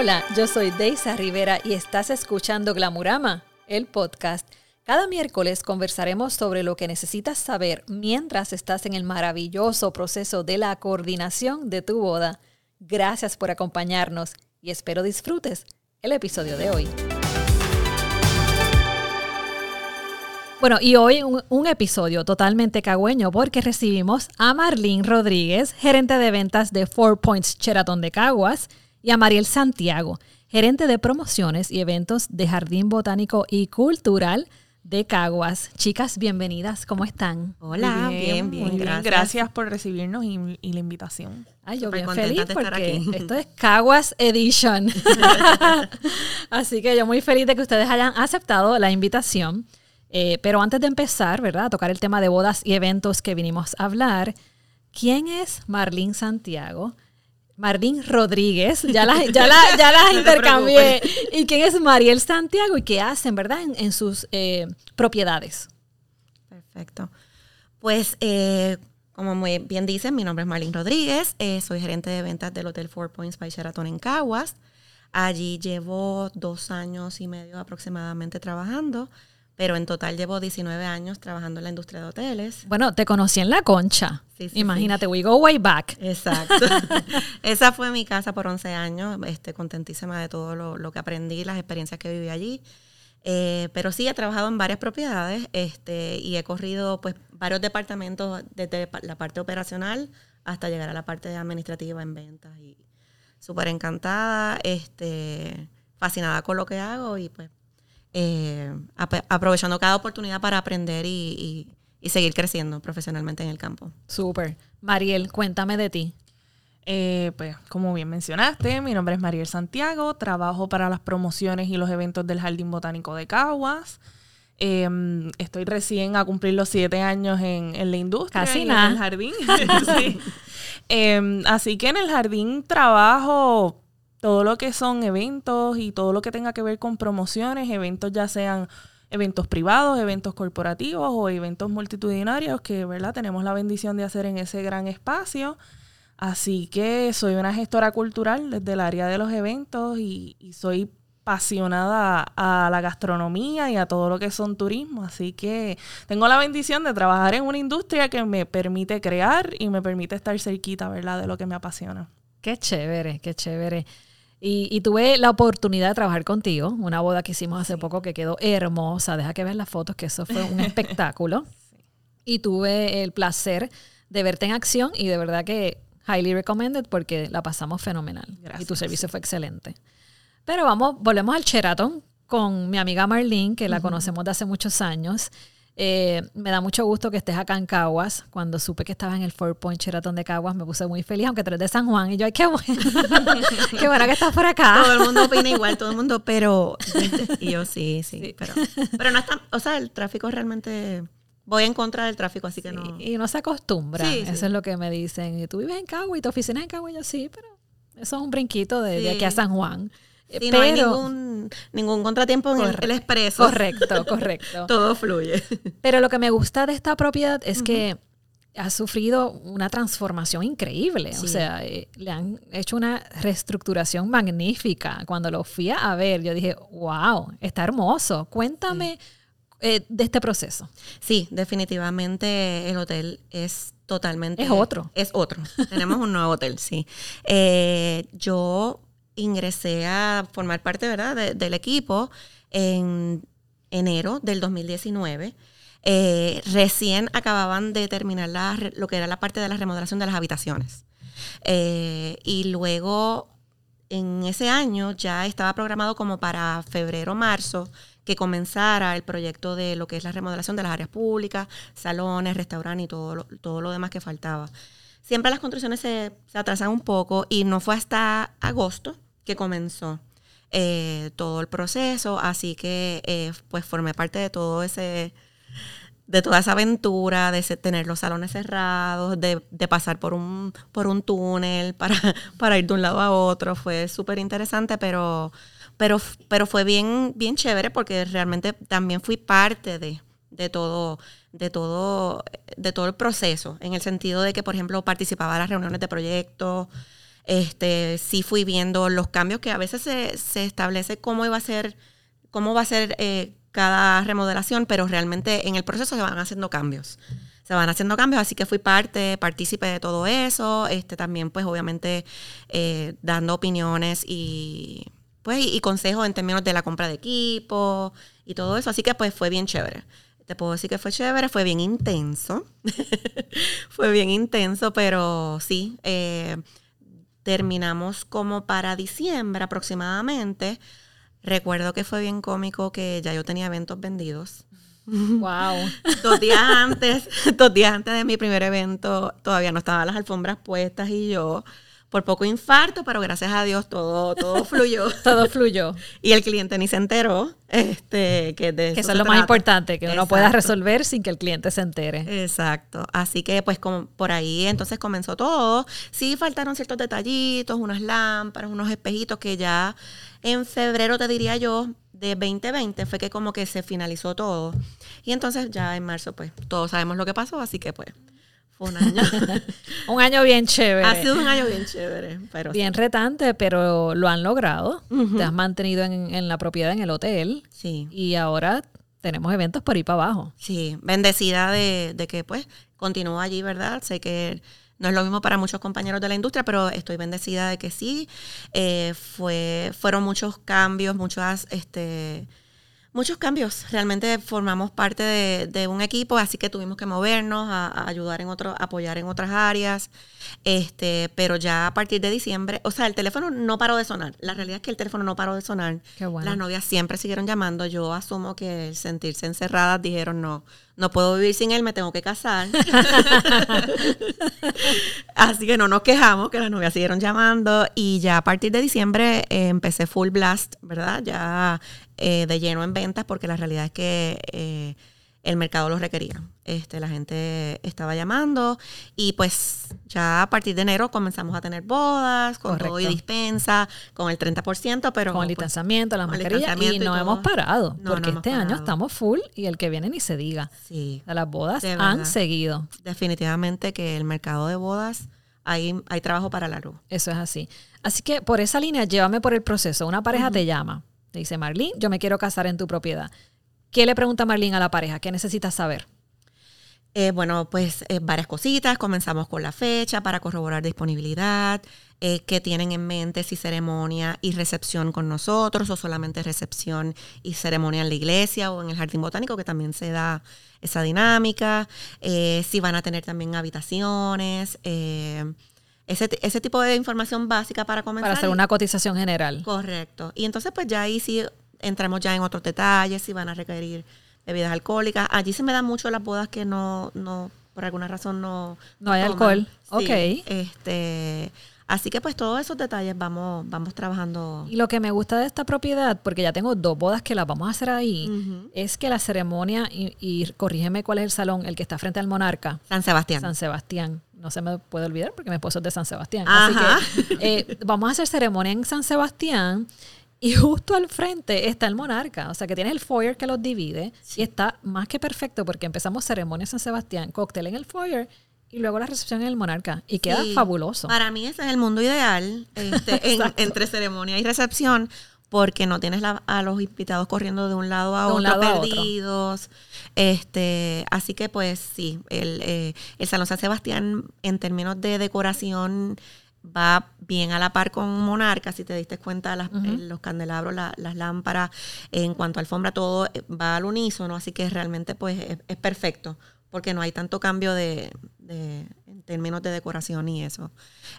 Hola, yo soy Deisa Rivera y estás escuchando Glamurama, el podcast. Cada miércoles conversaremos sobre lo que necesitas saber mientras estás en el maravilloso proceso de la coordinación de tu boda. Gracias por acompañarnos y espero disfrutes el episodio de hoy. Bueno, y hoy un, episodio totalmente cagüeño porque recibimos a Marlene Rodríguez, gerente de ventas de Four Points Sheraton de Caguas, y a Mariel Santiago, gerente de promociones y eventos de Jardín Botánico y Cultural de Caguas. Chicas, bienvenidas, ¿cómo están? Hola, bien, bien, Muy gracias. Gracias por recibirnos y, y la invitación. Ay, yo Súper bien feliz de estar porque aquí. esto es Caguas Edition. Así que yo muy feliz de que ustedes hayan aceptado la invitación. Eh, pero antes de empezar, ¿verdad? A tocar el tema de bodas y eventos que vinimos a hablar, ¿quién es Marlene Santiago? Marlene Rodríguez, ya las ya la, ya las No te intercambié. ¿Y quién es Mariel Santiago y qué hacen, verdad? En, en sus eh, propiedades. Perfecto. Pues, eh, como muy bien dicen, mi nombre es Marlene Rodríguez, eh, soy gerente de ventas del Hotel Four Points by Sheraton en Caguas. Allí llevo dos años y medio aproximadamente trabajando, pero en total llevo 19 años trabajando en la industria de hoteles. Bueno, te conocí en La Concha. Sí, sí, Imagínate, we go way back. Exacto. Esa fue mi casa por 11 años, este, contentísima de todo lo, lo que aprendí, las experiencias que viví allí. Eh, pero sí, he trabajado en varias propiedades este, y he corrido pues, varios departamentos desde la parte operacional hasta llegar a la parte administrativa en ventas. Y súper encantada, este, fascinada con lo que hago y pues eh, ap- aprovechando cada oportunidad para aprender y, y- y seguir creciendo profesionalmente en el campo. Súper. Mariel, cuéntame de ti. Eh, pues, como bien mencionaste, mi nombre es Mariel Santiago, trabajo para las promociones y los eventos del Jardín Botánico de Caguas. Eh, estoy recién a cumplir los siete años en, en la industria. Casi y en nada. el jardín. Sí. Eh, así que en el jardín trabajo todo lo que son eventos y todo lo que tenga que ver con promociones, eventos ya sean eventos privados, eventos corporativos o eventos multitudinarios que, ¿verdad? Tenemos la bendición de hacer en ese gran espacio. Así que soy una gestora cultural desde el área de los eventos y, soy apasionada a la gastronomía y a todo lo que son turismo. Así que tengo la bendición de trabajar en una industria que me permite crear y me permite estar cerquita, ¿verdad? De lo que me apasiona. Qué chévere, qué chévere. Y, y tuve la oportunidad de trabajar contigo, una boda que hicimos hace poco que quedó hermosa. Deja que veas las fotos, que eso fue un espectáculo. Y tuve el placer de verte en acción y de verdad que highly recommended porque la pasamos fenomenal. Y tu servicio fue excelente. Pero vamos, volvemos al Sheraton con mi amiga Marlene, que la conocemos de hace muchos años. Eh, me da mucho gusto que estés acá en Caguas. Cuando supe que estabas en el Four Point Sheraton de Caguas, me puse muy feliz, aunque tú eres de San Juan. Y yo, ay, qué bueno. qué bueno que estás por acá. Todo el mundo opina igual, todo el mundo, pero. Y yo sí, sí. Sí. Pero, pero no está. O sea, el tráfico realmente. Voy en contra del tráfico, así que no. Y no se acostumbra. Sí, sí. Eso es lo que me dicen. Y tú vives en Caguas y tu oficina es en Caguas. Y yo, sí, pero eso es un brinquito de, de aquí a San Juan. Eh, Sí, no hay pero- ningún, ningún contratiempo en el, Correcto. el expreso. Correcto, correcto. Todo fluye. Pero lo que me gusta de esta propiedad es que ha sufrido una transformación increíble. O sea, eh, le han hecho una reestructuración magnífica. Cuando lo fui a ver, yo dije, wow, está hermoso. Cuéntame eh, de este proceso. Sí, definitivamente el hotel es totalmente... Es otro. Es otro. Tenemos un nuevo hotel, sí. Eh, yo ingresé a formar parte, ¿verdad?, de- del equipo en enero del 2019. Eh, recién acababan de terminar la lo que era la parte de la remodelación de las habitaciones. Eh, y luego, en ese año, ya estaba programado como para febrero, marzo, que comenzara el proyecto de lo que es la remodelación de las áreas públicas, salones, restaurantes y todo lo, todo lo demás que faltaba. Siempre las construcciones se, se atrasan un poco y no fue hasta agosto que comenzó eh, todo el proceso, así que eh, pues formé parte de todo ese, de toda esa aventura, de tener los salones cerrados, de, de pasar por un, por un túnel para, para ir de un lado a otro. Fue súper interesante, pero, pero, pero fue bien, bien chévere porque realmente también fui parte de, de todo, de todo, de todo el proceso, en el sentido de que, por ejemplo, participaba en las reuniones de proyectos, Este, sí fui viendo los cambios que a veces se, establece cómo iba a ser, cómo va a ser eh, cada remodelación, pero realmente en el proceso se van haciendo cambios. Se van haciendo cambios, así que fui parte, partícipe de todo eso. Este, también, pues, obviamente, eh, dando opiniones y, pues, y consejos en términos de la compra de equipo y todo eso. Así que, pues, fue bien chévere. Te puedo decir que fue chévere, fue bien intenso. fue bien intenso, pero sí. eh, terminamos como para diciembre aproximadamente. Recuerdo que fue bien cómico que ya yo tenía eventos vendidos. Wow. Dos días antes, dos días antes de mi primer evento, todavía no estaban las alfombras puestas y yo, por poco infarto, pero gracias a Dios todo, todo fluyó. Todo fluyó. Y el cliente ni se enteró, este, que de eso eso es lo más importante, que uno pueda Exacto. resolver sin que el cliente se entere. Exacto. Así que pues como por ahí entonces comenzó todo. Sí faltaron ciertos detallitos, unas lámparas, unos espejitos que ya en febrero te diría yo de 2020 fue que como que se finalizó todo. Y entonces ya en marzo pues todos sabemos lo que pasó, así que pues fue un año. Un año bien chévere. ha sido un año bien chévere, pero Bien retante, pero lo han logrado. Te has mantenido en, en la propiedad, en el hotel. sí. Y ahora tenemos eventos por ahí para abajo. Sí, bendecida de, de que pues continúo allí, ¿verdad? Sé que no es lo mismo para muchos compañeros de la industria, pero estoy bendecida de que sí. Eh, fue, fueron muchos cambios, muchas, este, muchos cambios. Realmente formamos parte de, de un equipo, así que tuvimos que movernos, a, a ayudar en otro, apoyar en otras áreas. Este, pero ya a partir de diciembre, o sea, el teléfono no paró de sonar. La realidad es que el teléfono no paró de sonar. Qué bueno. Las novias siempre siguieron llamando. Yo asumo que el sentirse encerradas dijeron no, no puedo vivir sin él, me tengo que casar. Así que no nos quejamos, que las novias siguieron llamando y ya a partir de diciembre eh, empecé full blast, ¿verdad? Ya eh, de lleno en ventas porque la realidad es que eh, el mercado lo requería. Este, la gente estaba llamando y pues ya a partir de enero comenzamos a tener bodas con todo y Correcto. dispensa, con el 30%, pero... con el pues, distanciamiento, la con el mascarilla, y no hemos parado, No, porque este año estamos full y el que viene ni se diga. sí. Las bodas han seguido. definitivamente que el mercado de bodas hay, hay trabajo para largo. Eso es así. Así que por esa línea, llévame por el proceso. Una pareja te llama, dice, Marlene, yo me quiero casar en tu propiedad. ¿Qué le pregunta Marlene a la pareja? ¿Qué necesitas saber? Eh, bueno, pues eh, varias cositas. Comenzamos con la fecha para corroborar disponibilidad, eh, qué tienen en mente, si ceremonia y recepción con nosotros o solamente recepción y ceremonia en la iglesia o en el jardín botánico, que también se da esa dinámica, eh, si van a tener también habitaciones, ese, ese tipo de información básica para comenzar. Para hacer una cotización general. Correcto. Y entonces pues ya ahí sí entramos ya en otros detalles, si van a requerir bebidas alcohólicas. Allí se me dan mucho las bodas que no, no por alguna razón no... No hay toman. alcohol. Sí, Ok. Este, así que pues todos esos detalles vamos, vamos trabajando. Y lo que me gusta de esta propiedad, porque ya tengo dos bodas que las vamos a hacer ahí, es que la ceremonia, y, y corrígeme cuál es el salón, el que está frente al monarca, San Sebastián. San Sebastián. No se me puede olvidar porque mi esposo es de San Sebastián. Ajá. Así que eh, vamos a hacer ceremonia en San Sebastián y justo al frente está el monarca. O sea que tienes el foyer que los divide y está más que perfecto porque empezamos ceremonia en San Sebastián, cóctel en el foyer y luego la recepción en el monarca. Y queda Sí. fabuloso. Para mí ese es el mundo ideal este, en- entre ceremonia y recepción, porque no tienes la- a los invitados corriendo de un lado a De otro, lado a otro. perdidos. Este, así que pues sí, el, eh, el Salón San Sebastián en términos de decoración va bien a la par con Monarca, si te diste cuenta, las- eh, los candelabros, la- las lámparas, en cuanto a alfombra, todo eh, va al unísono, así que realmente pues es, es perfecto, porque no hay tanto cambio de, de- en términos de decoración y eso.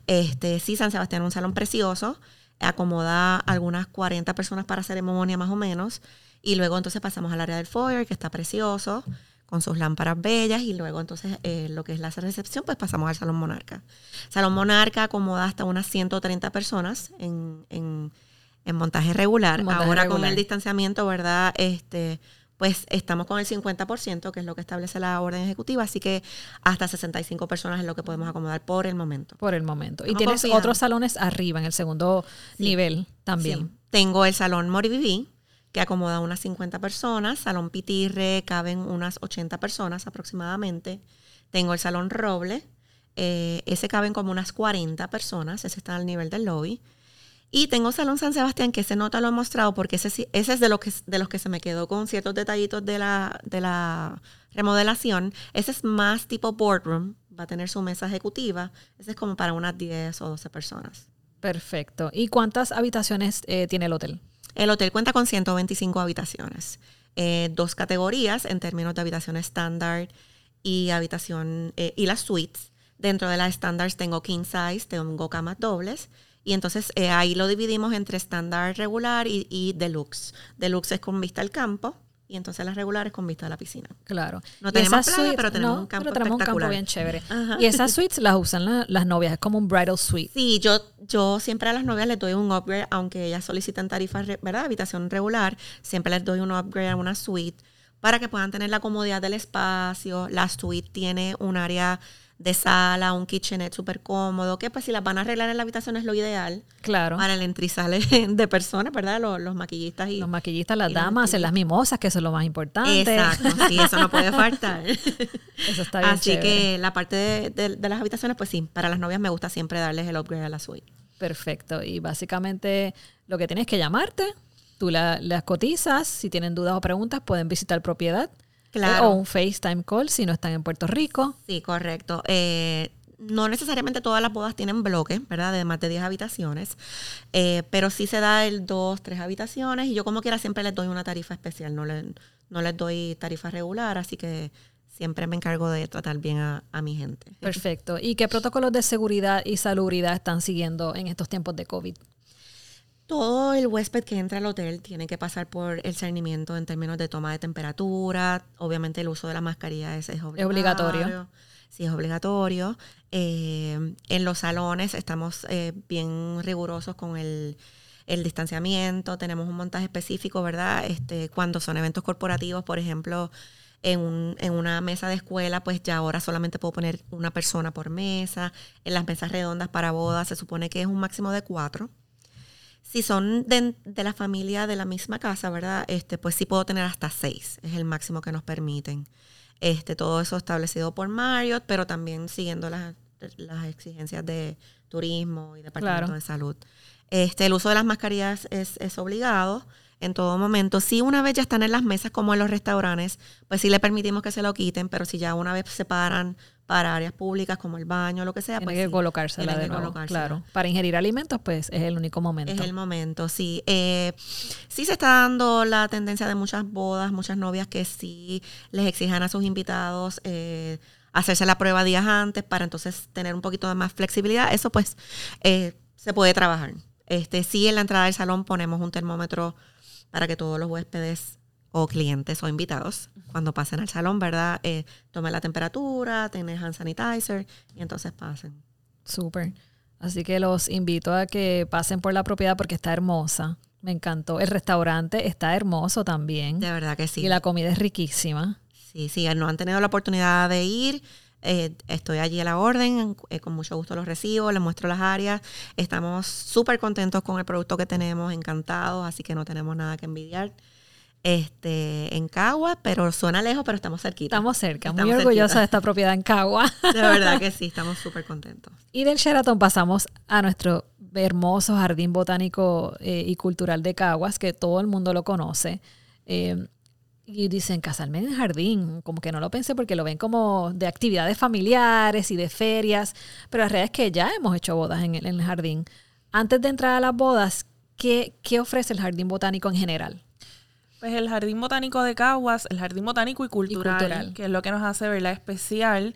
Este, sí, San Sebastián es un salón precioso, acomoda algunas 40 personas para ceremonia más o menos, y luego entonces pasamos al área del foyer, que está precioso, con sus lámparas bellas, y luego entonces eh, lo que es la recepción, pues pasamos al Salón Monarca. Salón Monarca acomoda hasta unas 130 personas en, en- en montaje regular. Montaje Ahora con el distanciamiento, ¿verdad? Este, pues estamos con el 50%, que es lo que establece la orden ejecutiva, así que hasta 65 personas es lo que podemos acomodar por el momento. Por el momento. Y tienes confiando. otros salones arriba, en el segundo Sí. nivel también. Sí. Tengo el salón Moriviví, que acomoda unas 50 personas. Salón Pitirre, caben unas 80 personas aproximadamente. Tengo el salón Roble, Eh, ese caben como unas 40 personas, ese está al nivel del lobby. Y tengo Salón San Sebastián, que ese no te lo he mostrado porque ese, ese es de los, que, de los que se me quedó con ciertos detallitos de la, de la remodelación. Ese es más tipo boardroom, va a tener su mesa ejecutiva. Ese es como para unas 10 o 12 personas. Perfecto. ¿Y cuántas habitaciones eh, tiene el hotel? El hotel cuenta con 125 habitaciones. Eh, dos categorías en términos de habitación estándar y habitación eh, y las suites. Dentro de las estándares tengo king size, tengo camas dobles y entonces eh, ahí lo dividimos entre estándar regular y, deluxe. Deluxe es con vista al campo y entonces las regulares con vista a la piscina. Claro. No tenemos playa, pero tenemos un campo pero tenemos un campo bien chévere. Y esas suites las usan las novias, es como un bridal suite. Sí, yo, yo siempre a las novias les doy un upgrade, aunque ellas solicitan tarifas, ¿verdad? Habitación regular, siempre les doy un upgrade a una suite para que puedan tener la comodidad del espacio. La suite tiene un área de sala, un kitchenette súper cómodo, que pues si las van a arreglar en la habitación es lo ideal. Claro. Para el entrizale de personas, ¿verdad? Los, maquillistas y... Los maquillistas, las damas, hacen las mimosas, que eso es lo más importante. Exacto, sí, eso no puede faltar. eso está bien Así que la parte de, las habitaciones, pues sí, para las novias me gusta siempre darles el upgrade a la suite. Perfecto. Y básicamente lo que tienes que llamarte, tú las cotizas, si tienen dudas o preguntas pueden visitar propiedad o un FaceTime call si no están en Puerto Rico. Sí, correcto. Eh, no necesariamente todas las bodas tienen bloques, ¿verdad? De más de 10 habitaciones, eh, pero sí se da el 2, 3 habitaciones y yo como quiera siempre les doy una tarifa especial, no, no les doy tarifa regular, así que siempre me encargo de tratar bien a, a, mi gente. Perfecto. ¿Y qué protocolos de seguridad y salubridad están siguiendo en estos tiempos de COVID? Todo el huésped que entra al hotel tiene que pasar por el cernimiento en términos de toma de temperatura. Obviamente el uso de la mascarilla es, es obligatorio. Sí, es obligatorio. Eh, en los salones estamos eh, bien rigurosos con el, distanciamiento. Tenemos un montaje específico, ¿verdad? Este, cuando son eventos corporativos, por ejemplo, en, en, una mesa de escuela, pues ya ahora solamente puedo poner una persona por mesa. En las mesas redondas para bodas se supone que es un máximo de cuatro. Si son de, la familia de la misma casa, ¿verdad? Este, pues sí puedo tener hasta seis, es el máximo que nos permiten. Este, todo eso establecido por Marriott, pero también siguiendo las, las exigencias de turismo y departamento de salud. Este, el uso de las mascarillas es, es obligado en todo momento. Si una vez ya están en las mesas como en los restaurantes, pues sí le permitimos que se lo quiten, pero si ya una vez se paran para áreas públicas como el baño, lo que sea, tiene pues que colocársela de nuevo, claro. Para ingerir alimentos, pues es el único momento. Es el momento, sí. Eh, sí se está dando la tendencia de muchas bodas, muchas novias que sí les exijan a sus invitados eh, hacerse la prueba días antes para entonces tener un poquito de más flexibilidad. Eso pues eh, se puede trabajar. Este, sí, en la entrada del salón ponemos un termómetro para que todos los huéspedes o clientes o invitados, cuando pasen al salón, ¿verdad? Eh, tomen la temperatura, tengan hand sanitizer y entonces pasen. Súper. Así que los invito a que pasen por la propiedad porque está hermosa. Me encantó. El restaurante está hermoso también. De verdad que sí. Y la comida es riquísima. Sí, sí, no han tenido la oportunidad de ir. Eh, estoy allí a la orden, eh, con mucho gusto los recibo, les muestro las áreas. Estamos súper contentos con el producto que tenemos, encantados, así que no tenemos nada que envidiar. Este, en Cagua, pero suena lejos, pero estamos cerquita. Estamos cerca, muy orgullosa de esta propiedad en Cagua. De verdad que sí, estamos súper contentos. Y del Sheraton pasamos a nuestro hermoso jardín botánico eh, y cultural de Caguas, que todo el mundo lo conoce y dicen casarme en el jardín, como que no lo pensé porque lo ven como de actividades familiares y de ferias, pero la realidad es que ya hemos hecho bodas en el, jardín. Antes de entrar a las bodas, ¿qué, ¿qué, ofrece el jardín botánico en general? Pues el jardín botánico de Caguas, el jardín botánico y cultural, que es lo que nos hace verla especial,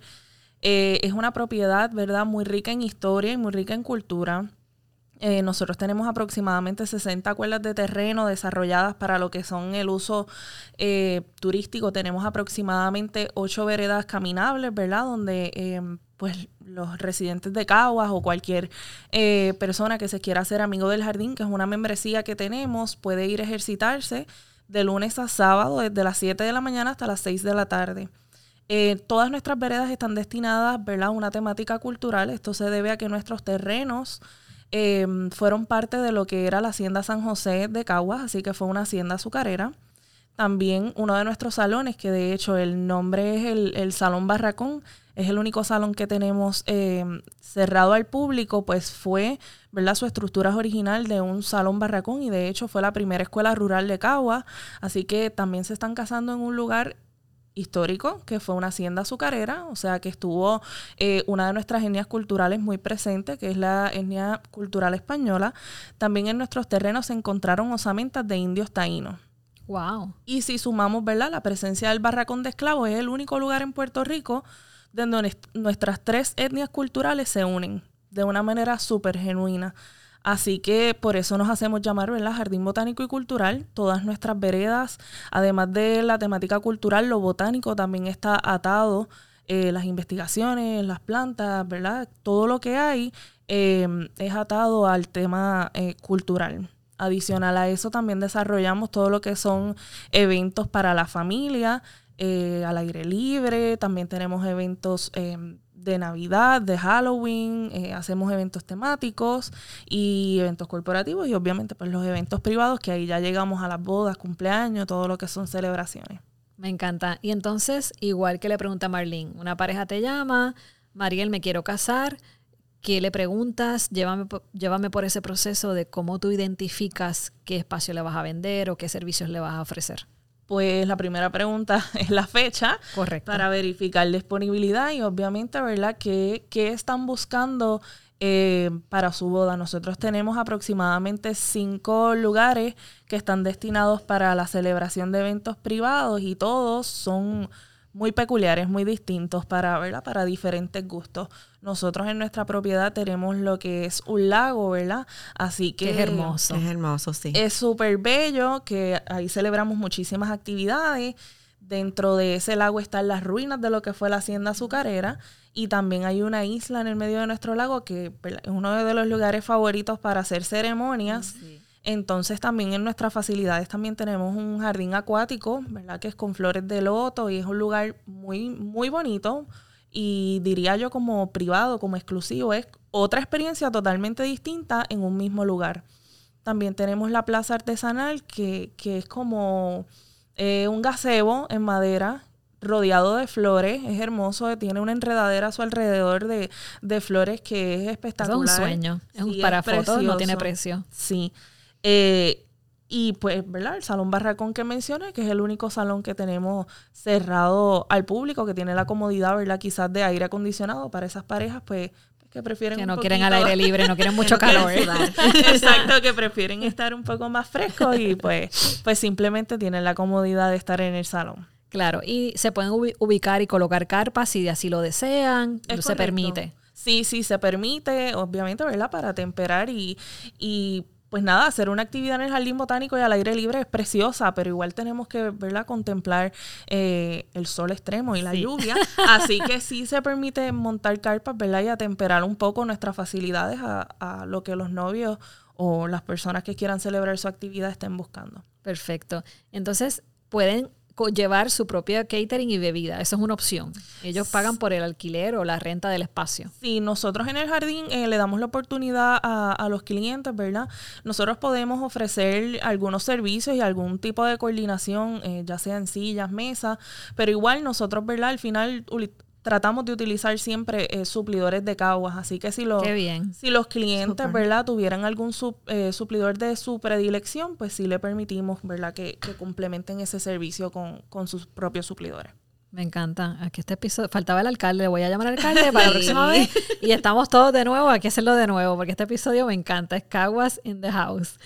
eh, es una propiedad, ¿verdad? Muy rica en historia y muy rica en cultura. Eh, nosotros tenemos aproximadamente 60 cuerdas de terreno desarrolladas para lo que son el uso eh, turístico. Tenemos aproximadamente 8 veredas caminables, ¿verdad? Donde em, pues los residentes de Caguas o cualquier eh, persona que se quiera hacer amigo del jardín, que es una membresía que tenemos, puede ir a ejercitarse de lunes a sábado, desde las 7 de la mañana hasta las 6 de la tarde. todas nuestras veredas están destinadas ¿verdad? a una temática cultural. Esto se debe a que nuestros terrenos Em, fueron parte de lo que era la Hacienda San José de Caguas, así que fue una hacienda azucarera. También uno de nuestros salones, que de hecho el nombre es el, el Salón Barracón, es el único salón que tenemos eh, cerrado al público, pues fue, ¿verdad? Su estructura es original de un salón barracón y de hecho fue la primera escuela rural de Cagua, así que también se están casando en un lugar histórico, que fue una hacienda azucarera, o sea que estuvo eh, una de nuestras etnias culturales muy presente, que es la etnia cultural española. También en nuestros terrenos se encontraron osamentas de indios taínos. Wow. Y si sumamos, ¿verdad? La presencia del barracón de esclavos es el único lugar en Puerto Rico donde nuestras tres etnias culturales se unen de una manera súper genuina. Así que por eso nos hacemos llamar, ¿verdad? Jardín Botánico y Cultural. Todas nuestras veredas, además de la temática cultural, lo botánico también está atado. Eh, las investigaciones, las plantas, ¿verdad? Todo lo que hay eh, es atado al tema eh, cultural. Adicional a eso también desarrollamos todo lo que son eventos para la familia, al aire libre, también tenemos eventos de Navidad, de Halloween, eh, hacemos eventos temáticos y eventos corporativos y obviamente pues los eventos privados que ahí ya llegamos a las bodas, cumpleaños, todo lo que son celebraciones. Me encanta. Y entonces, igual que le pregunta Marlene, una pareja te llama, Mariel, me quiero casar, ¿qué le preguntas? Llévame, llévame por ese proceso de cómo tú identificas qué espacio le vas a vender o qué servicios le vas a ofrecer pues la primera pregunta es la fecha Correcto. para verificar disponibilidad y obviamente, ¿verdad? ¿Qué, qué están buscando eh, para su boda? Nosotros tenemos aproximadamente cinco lugares que están destinados para la celebración de eventos privados y todos son muy peculiares, muy distintos para, ¿verdad? para diferentes gustos. Nosotros en nuestra propiedad tenemos lo que es un lago, ¿verdad? Así que es hermoso. Es hermoso, sí. Es súper bello, que ahí celebramos muchísimas actividades. Dentro de ese lago están las ruinas de lo que fue la hacienda azucarera y también hay una isla en el medio de nuestro lago que es uno de los lugares favoritos para hacer ceremonias. Entonces también en nuestras facilidades también tenemos un jardín acuático, ¿verdad? Que es con flores de loto y es un lugar muy, muy bonito y diría yo como privado, como exclusivo. Es otra experiencia totalmente distinta en un mismo lugar. También tenemos la plaza artesanal que, que es como eh, un gazebo en madera rodeado de flores, es hermoso, tiene una enredadera a su alrededor de, de flores que es espectacular. Es un sueño, es un para fotos, no tiene precio. Sí, eh, y pues, ¿verdad? El Salón Barracón que mencioné, que es el único salón que tenemos cerrado al público, que tiene la comodidad, ¿verdad? Quizás de aire acondicionado para esas parejas, pues, que prefieren que no quieren al aire libre, no quieren mucho calor. Exacto, que prefieren estar un poco más frescos y pues, pues simplemente tienen la comodidad de estar en el salón. Claro, y se pueden ubicar y colocar carpas si así lo desean, se permite. Sí, sí, se permite, obviamente, ¿verdad? Para temperar y, y pues nada, hacer una actividad en el jardín botánico y al aire libre es preciosa, pero igual tenemos que verla contemplar eh, el sol extremo y la lluvia. Así que sí se permite montar carpas, ¿verdad? Y atemperar un poco nuestras facilidades a, a lo que los novios o las personas que quieran celebrar su actividad estén buscando. Perfecto. Entonces, pueden llevar su propia catering y bebida. Eso es una opción. Ellos pagan por el alquiler o la renta del espacio. Sí, nosotros en el jardín eh, le damos la oportunidad a, los clientes, ¿verdad? Nosotros podemos ofrecer algunos servicios y algún tipo de coordinación, eh, ya sea en sillas, mesas, pero igual nosotros, ¿verdad? Al final tratamos de utilizar siempre eh, suplidores de caguas. Así que si, los si los clientes, ¿verdad?, tuvieran algún eh, suplidor de su predilección, pues sí le permitimos, ¿verdad?, que, complementen ese servicio con, sus propios suplidores. Me encanta. Aquí este episodio, faltaba el alcalde, voy a llamar al alcalde para la próxima vez. Y estamos todos de nuevo, hay que hacerlo de nuevo, porque este episodio me encanta, es Caguas in the House.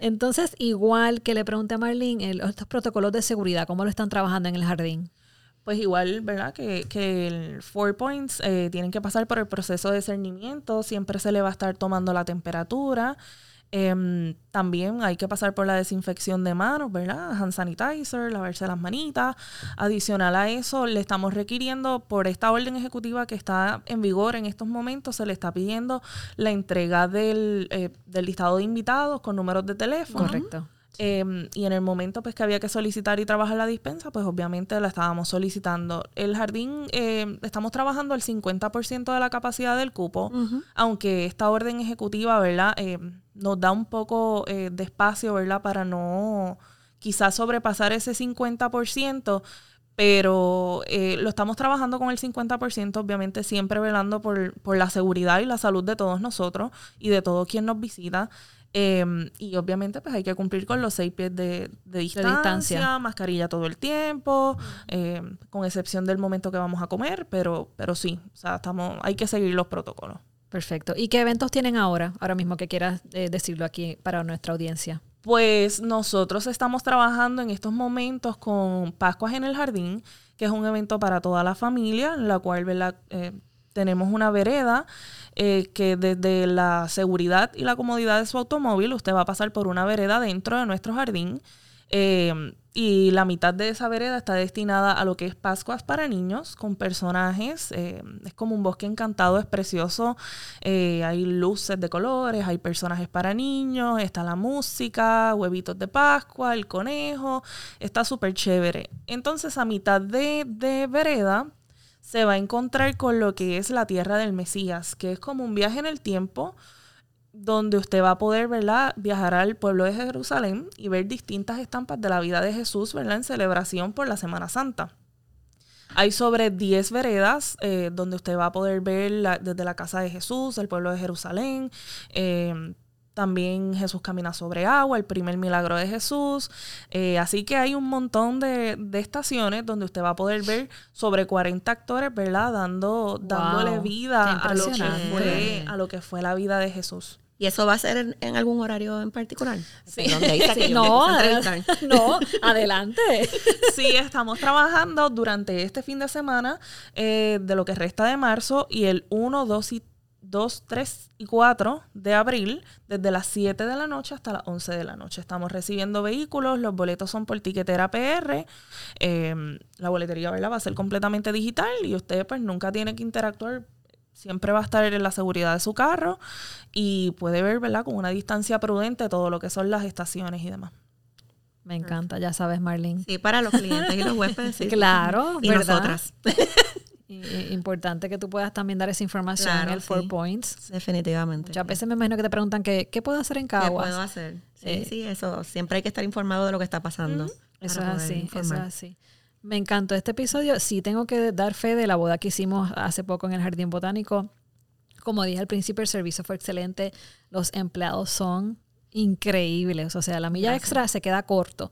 Entonces, igual que le pregunté a Marlene, estos protocolos de seguridad, ¿cómo lo están trabajando en el jardín? Pues igual, ¿verdad? Que, que el Four Points eh, tienen que pasar por el proceso de cernimiento, siempre se le va a estar tomando la temperatura. Em, también hay que pasar por la desinfección de manos, ¿verdad? Hand sanitizer, lavarse las manitas. Adicional a eso, le estamos requiriendo por esta orden ejecutiva que está en vigor en estos momentos, se le está pidiendo la entrega del, eh, del listado de invitados con números de teléfono. Correcto Em, y en el momento pues que había que solicitar y trabajar la dispensa, pues obviamente la estábamos solicitando. El jardín, em, estamos trabajando al 50% de la capacidad del cupo, aunque esta orden ejecutiva, ¿verdad? Em, nos da un poco eh, de espacio, ¿verdad? Para no quizás sobrepasar ese 50%, pero eh, lo estamos trabajando con el 50%, obviamente siempre velando por, por, la seguridad y la salud de todos nosotros y de todo quien nos visita. Em, y obviamente pues hay que cumplir con los seis pies de, distancia, mascarilla todo el tiempo, em, con excepción del momento que vamos a comer, pero, pero sí, o sea, estamos, hay que seguir los protocolos. Perfecto. ¿Y qué eventos tienen ahora, ahora mismo que quieras eh, decirlo aquí para nuestra audiencia? Pues nosotros estamos trabajando en estos momentos con Pascuas en el Jardín, que es un evento para toda la familia, en la cual eh, tenemos una vereda eh, que desde la seguridad y la comodidad de su automóvil, usted va a pasar por una vereda dentro de nuestro jardín. Eh, y la mitad de esa vereda está destinada a lo que es Pascuas para niños, con personajes. Eh, es como un bosque encantado, es precioso. Eh, hay luces de colores, hay personajes para niños, está la música, huevitos de Pascua, el conejo. Está súper chévere. Entonces, a mitad de, de vereda se va a encontrar con lo que es la tierra del Mesías, que es como un viaje en el tiempo donde usted va a poder ¿verdad? viajar al pueblo de Jerusalén y ver distintas estampas de la vida de Jesús ¿verdad? en celebración por la Semana Santa. Hay sobre 10 veredas eh, donde usted va a poder ver desde la casa de Jesús, el pueblo de Jerusalén, eh, también Jesús camina sobre agua, el primer milagro de Jesús. Eh, así que hay un montón de, estaciones donde usted va a poder ver sobre 40 actores, ¿verdad? Dando, dándole vida a lo, que fue, a lo que fue la vida de Jesús. ¿Y eso va a ser en, algún horario en particular? Sí. no, no, adelante. Sí, estamos trabajando durante este fin de semana eh, de lo que resta de marzo y el 1, 2 y 2, 3 y 4 de abril, desde las 7 de la noche hasta las 11 de la noche. Estamos recibiendo vehículos, los boletos son por tiquetera PR, em, la boletería va a ser completamente digital y usted pues nunca tiene que interactuar, siempre va a estar en la seguridad de su carro y puede ver ¿verdad? con una distancia prudente todo lo que son las estaciones y demás. Me encanta, ya sabes, Marlene. Sí, para los clientes y los huéspedes. Claro, y nosotras. importante que tú puedas también dar esa información en el Four Points. Definitivamente. Muchas veces me imagino que te preguntan qué, qué puedo hacer en Caguas. ¿Qué puedo hacer? Sí, eh, sí, eso. Siempre hay que estar informado de lo que está pasando. Eso es así, eso es así. Me encantó este episodio. Sí tengo que dar fe de la boda que hicimos hace poco en el Jardín Botánico. Como dije al principio, el servicio fue excelente. Los empleados son increíbles. O sea, la milla extra se queda corto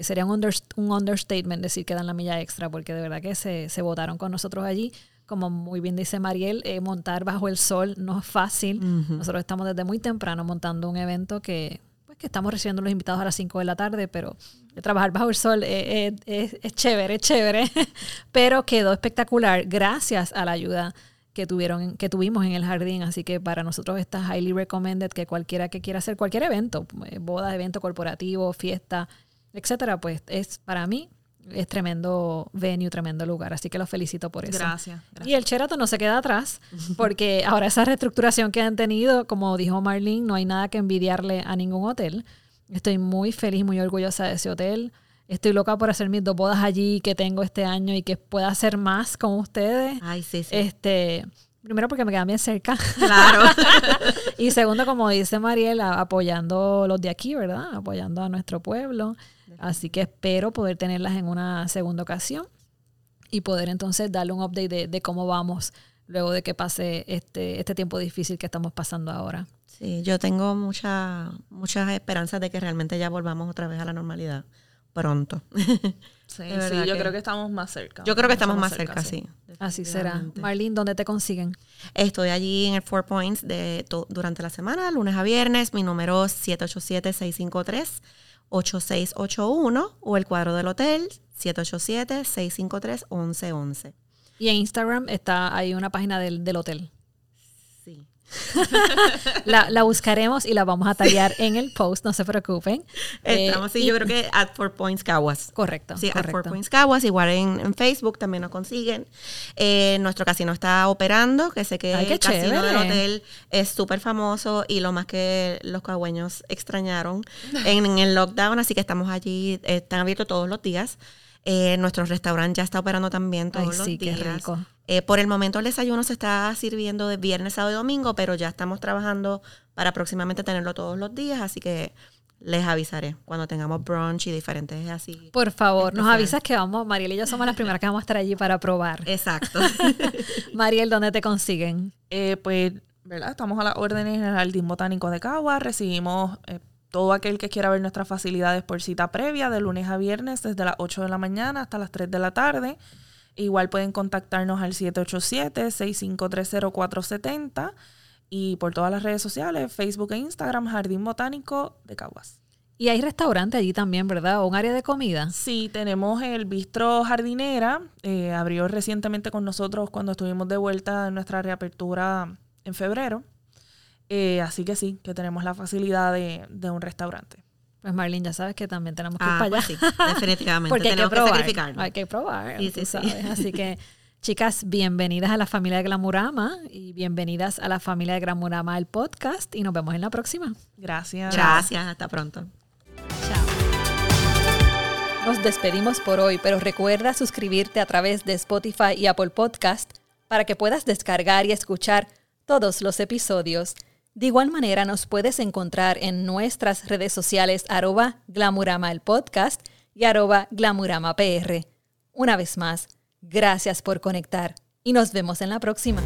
sería un, un, understatement decir que dan la milla extra, porque de verdad que se, se votaron con nosotros allí. Como muy bien dice Mariel, eh, montar bajo el sol no es fácil. Nosotros estamos desde muy temprano montando un evento que, pues, que estamos recibiendo los invitados a las 5 de la tarde, pero trabajar bajo el sol eh, eh, es chévere, es chévere. pero quedó espectacular gracias a la ayuda que tuvieron que tuvimos en el jardín así que para nosotros está highly recommended que cualquiera que quiera hacer cualquier evento boda evento corporativo fiesta etcétera, pues es para mí es tremendo venue, tremendo lugar. Así que los felicito por eso. Gracias, Y el Sheraton no se queda atrás, porque ahora esa reestructuración que han tenido, como dijo Marlene, no hay nada que envidiarle a ningún hotel. Estoy muy feliz, muy orgullosa de ese hotel. Estoy loca por hacer mis dos bodas allí que tengo este año y que pueda hacer más con ustedes. Ay, sí, sí. Este, primero porque me quedan bien cerca. Claro. y segundo, como dice Mariela, apoyando los de aquí, ¿verdad? Apoyando a nuestro pueblo. Así que espero poder tenerlas en una segunda ocasión y poder entonces darle un update de, cómo vamos luego de que pase este, este tiempo difícil que estamos pasando ahora. Sí, yo tengo mucha, muchas esperanzas de que realmente ya volvamos otra vez a la normalidad pronto. Sí, sí yo creo que estamos más cerca. Yo creo que estamos más cerca, sí. Así será. Marlene, ¿dónde te consiguen? Estoy allí en el Four Points de durante la semana, lunes a viernes. Mi número es 787 653 8681 o el cuadro del hotel 787-653-1111. Y en Instagram está ahí una página del, del hotel. la, buscaremos y la vamos a tallar en el post, no se preocupen. Estamos, sí, yo creo que at Four Points Caguas. Correcto. Sí, at Four Points Caguas, igual en, Facebook también nos consiguen. Eh, nuestro casino está operando, que sé que el casino del hotel es súper famoso y lo más que los cagüeños extrañaron en, el lockdown, así que estamos allí, están abiertos todos los días. Eh, nuestro restaurante ya está operando también todos los días. Qué rico. Eh, por el momento el desayuno se está sirviendo de viernes, sábado y domingo, pero ya estamos trabajando para próximamente tenerlo todos los días, así que les avisaré cuando tengamos brunch y diferentes así. Por favor, nos avisas que vamos, Mariel y yo somos las primeras que vamos a estar allí para probar. Exacto. Mariel, ¿dónde te consiguen? Eh, pues, ¿verdad? Estamos a las órdenes en el Jardín Botánico de Cagua. Recibimos eh, todo aquel que quiera ver nuestras facilidades por cita previa, de lunes a viernes, desde las 8 de la mañana hasta las 3 de la tarde. Igual pueden contactarnos al 787-6530-470 y por todas las redes sociales, Facebook e Instagram, Jardín Botánico de Caguas. Y hay restaurante allí también, ¿verdad? O un área de comida. Sí, tenemos el Bistro Jardinera. eh, abrió recientemente con nosotros cuando estuvimos de vuelta en nuestra reapertura en febrero. Eh, así que sí, que tenemos la facilidad de, de un restaurante. Pues Marlene, ya sabes que también tenemos que ir Ah, para allá. pues sí, definitivamente. Porque hay que Tenemos que, probar. sacrificarnos. hay que probar, sí, sí. sabes. Así que, chicas, bienvenidas a la familia de Glamurama y bienvenidas a la familia de Glamurama, el podcast. Y nos vemos en la próxima. Gracias. Gracias, hasta pronto. Chao. Nos despedimos por hoy, pero recuerda suscribirte a través de Spotify y Apple Podcast para que puedas descargar y escuchar todos los episodios. De igual manera, nos puedes encontrar en nuestras redes sociales arroba Glamurama el podcast y arroba Glamurama PR. Una vez más, gracias por conectar y nos vemos en la próxima.